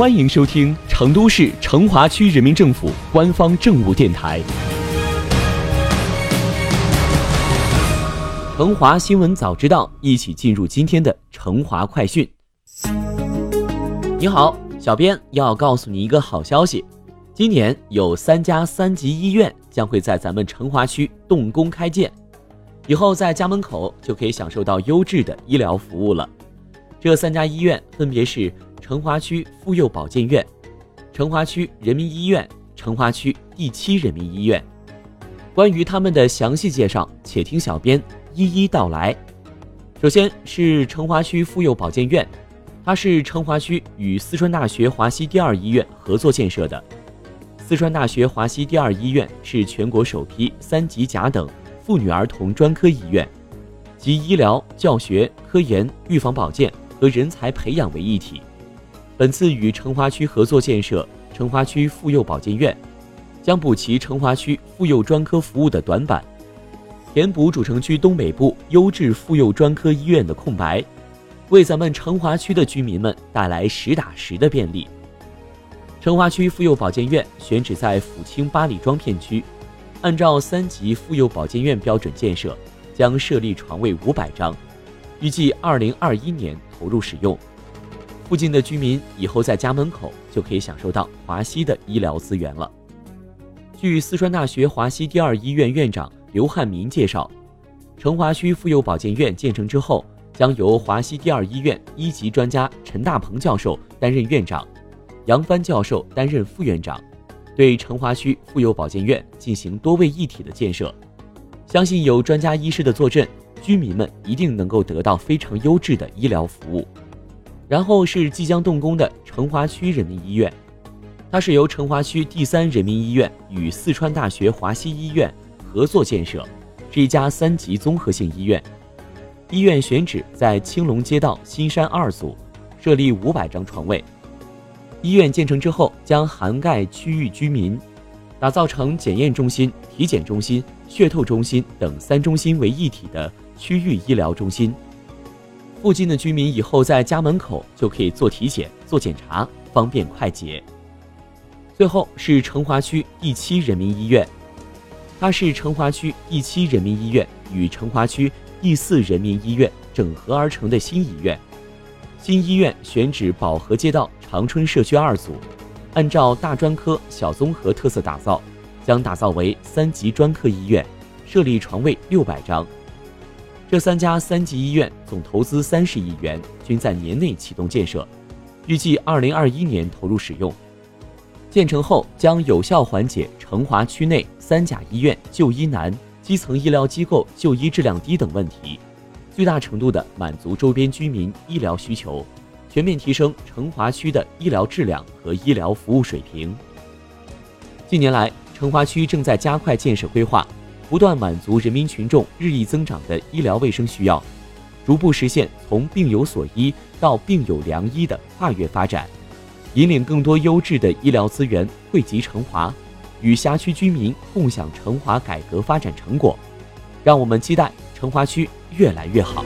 欢迎收听成都市成华区人民政府官方政务电台《成华新闻早知道》，一起进入今天的成华快讯。你好，小编要告诉你一个好消息，今年有三家三级医院将会在咱们成华区动工开建，以后在家门口就可以享受到优质的医疗服务了。这三家医院分别是成华区妇幼保健院、成华区人民医院、成华区第七人民医院。关于他们的详细介绍，且听小编一一道来。首先是成华区妇幼保健院，它是成华区与四川大学华西第二医院合作建设的。四川大学华西第二医院是全国首批三级甲等妇女儿童专科医院，集医疗、教学、科研、预防保健。和人才培养为一体，本次与成华区合作建设成华区妇幼保健院，将补齐成华区妇幼专科服务的短板，填补主城区东北部优质妇幼专科医院的空白，为咱们成华区的居民们带来实打实的便利。成华区妇幼保健院选址在抚清八里庄片区，按照三级妇幼保健院标准建设，将设立床位五百张。预计二零二一年投入使用，附近的居民以后在家门口就可以享受到华西的医疗资源了。据四川大学华西第二医院院长刘汉民介绍，成华区妇幼保健院建成之后，将由华西第二医院一级专家陈大鹏教授担任院长，杨帆教授担任副院长，对成华区妇幼保健院进行多位一体的建设。相信有专家医师的坐镇。居民们一定能够得到非常优质的医疗服务。然后是即将动工的成华区人民医院，它是由成华区第三人民医院与四川大学华西医院合作建设，是一家三级综合性医院。医院选址在青龙街道新山二组，设立五百张床位。医院建成之后，将涵盖区域居民，打造成检验中心、体检中心、血透中心等三中心为一体的。区域医疗中心，附近的居民以后在家门口就可以做体检、做检查，方便快捷。最后是成华区第七人民医院，它是成华区第七人民医院与成华区第四人民医院整合而成的新医院。新医院选址保和街道长春社区二组，按照大专科、小综合特色打造，将打造为三级专科医院，设立床位六百张。这三家三级医院总投资三十亿元，均在年内启动建设，预计二零二一年投入使用。建成后将有效缓解成华区内三甲医院就医难、基层医疗机构就医质量低等问题，最大程度的满足周边居民医疗需求，全面提升成华区的医疗质量和医疗服务水平。近年来，成华区正在加快建设规划。不断满足人民群众日益增长的医疗卫生需要，逐步实现从病有所医到病有良医的跨越发展，引领更多优质的医疗资源汇集成华，与辖区居民共享成华改革发展成果。让我们期待成华区越来越好。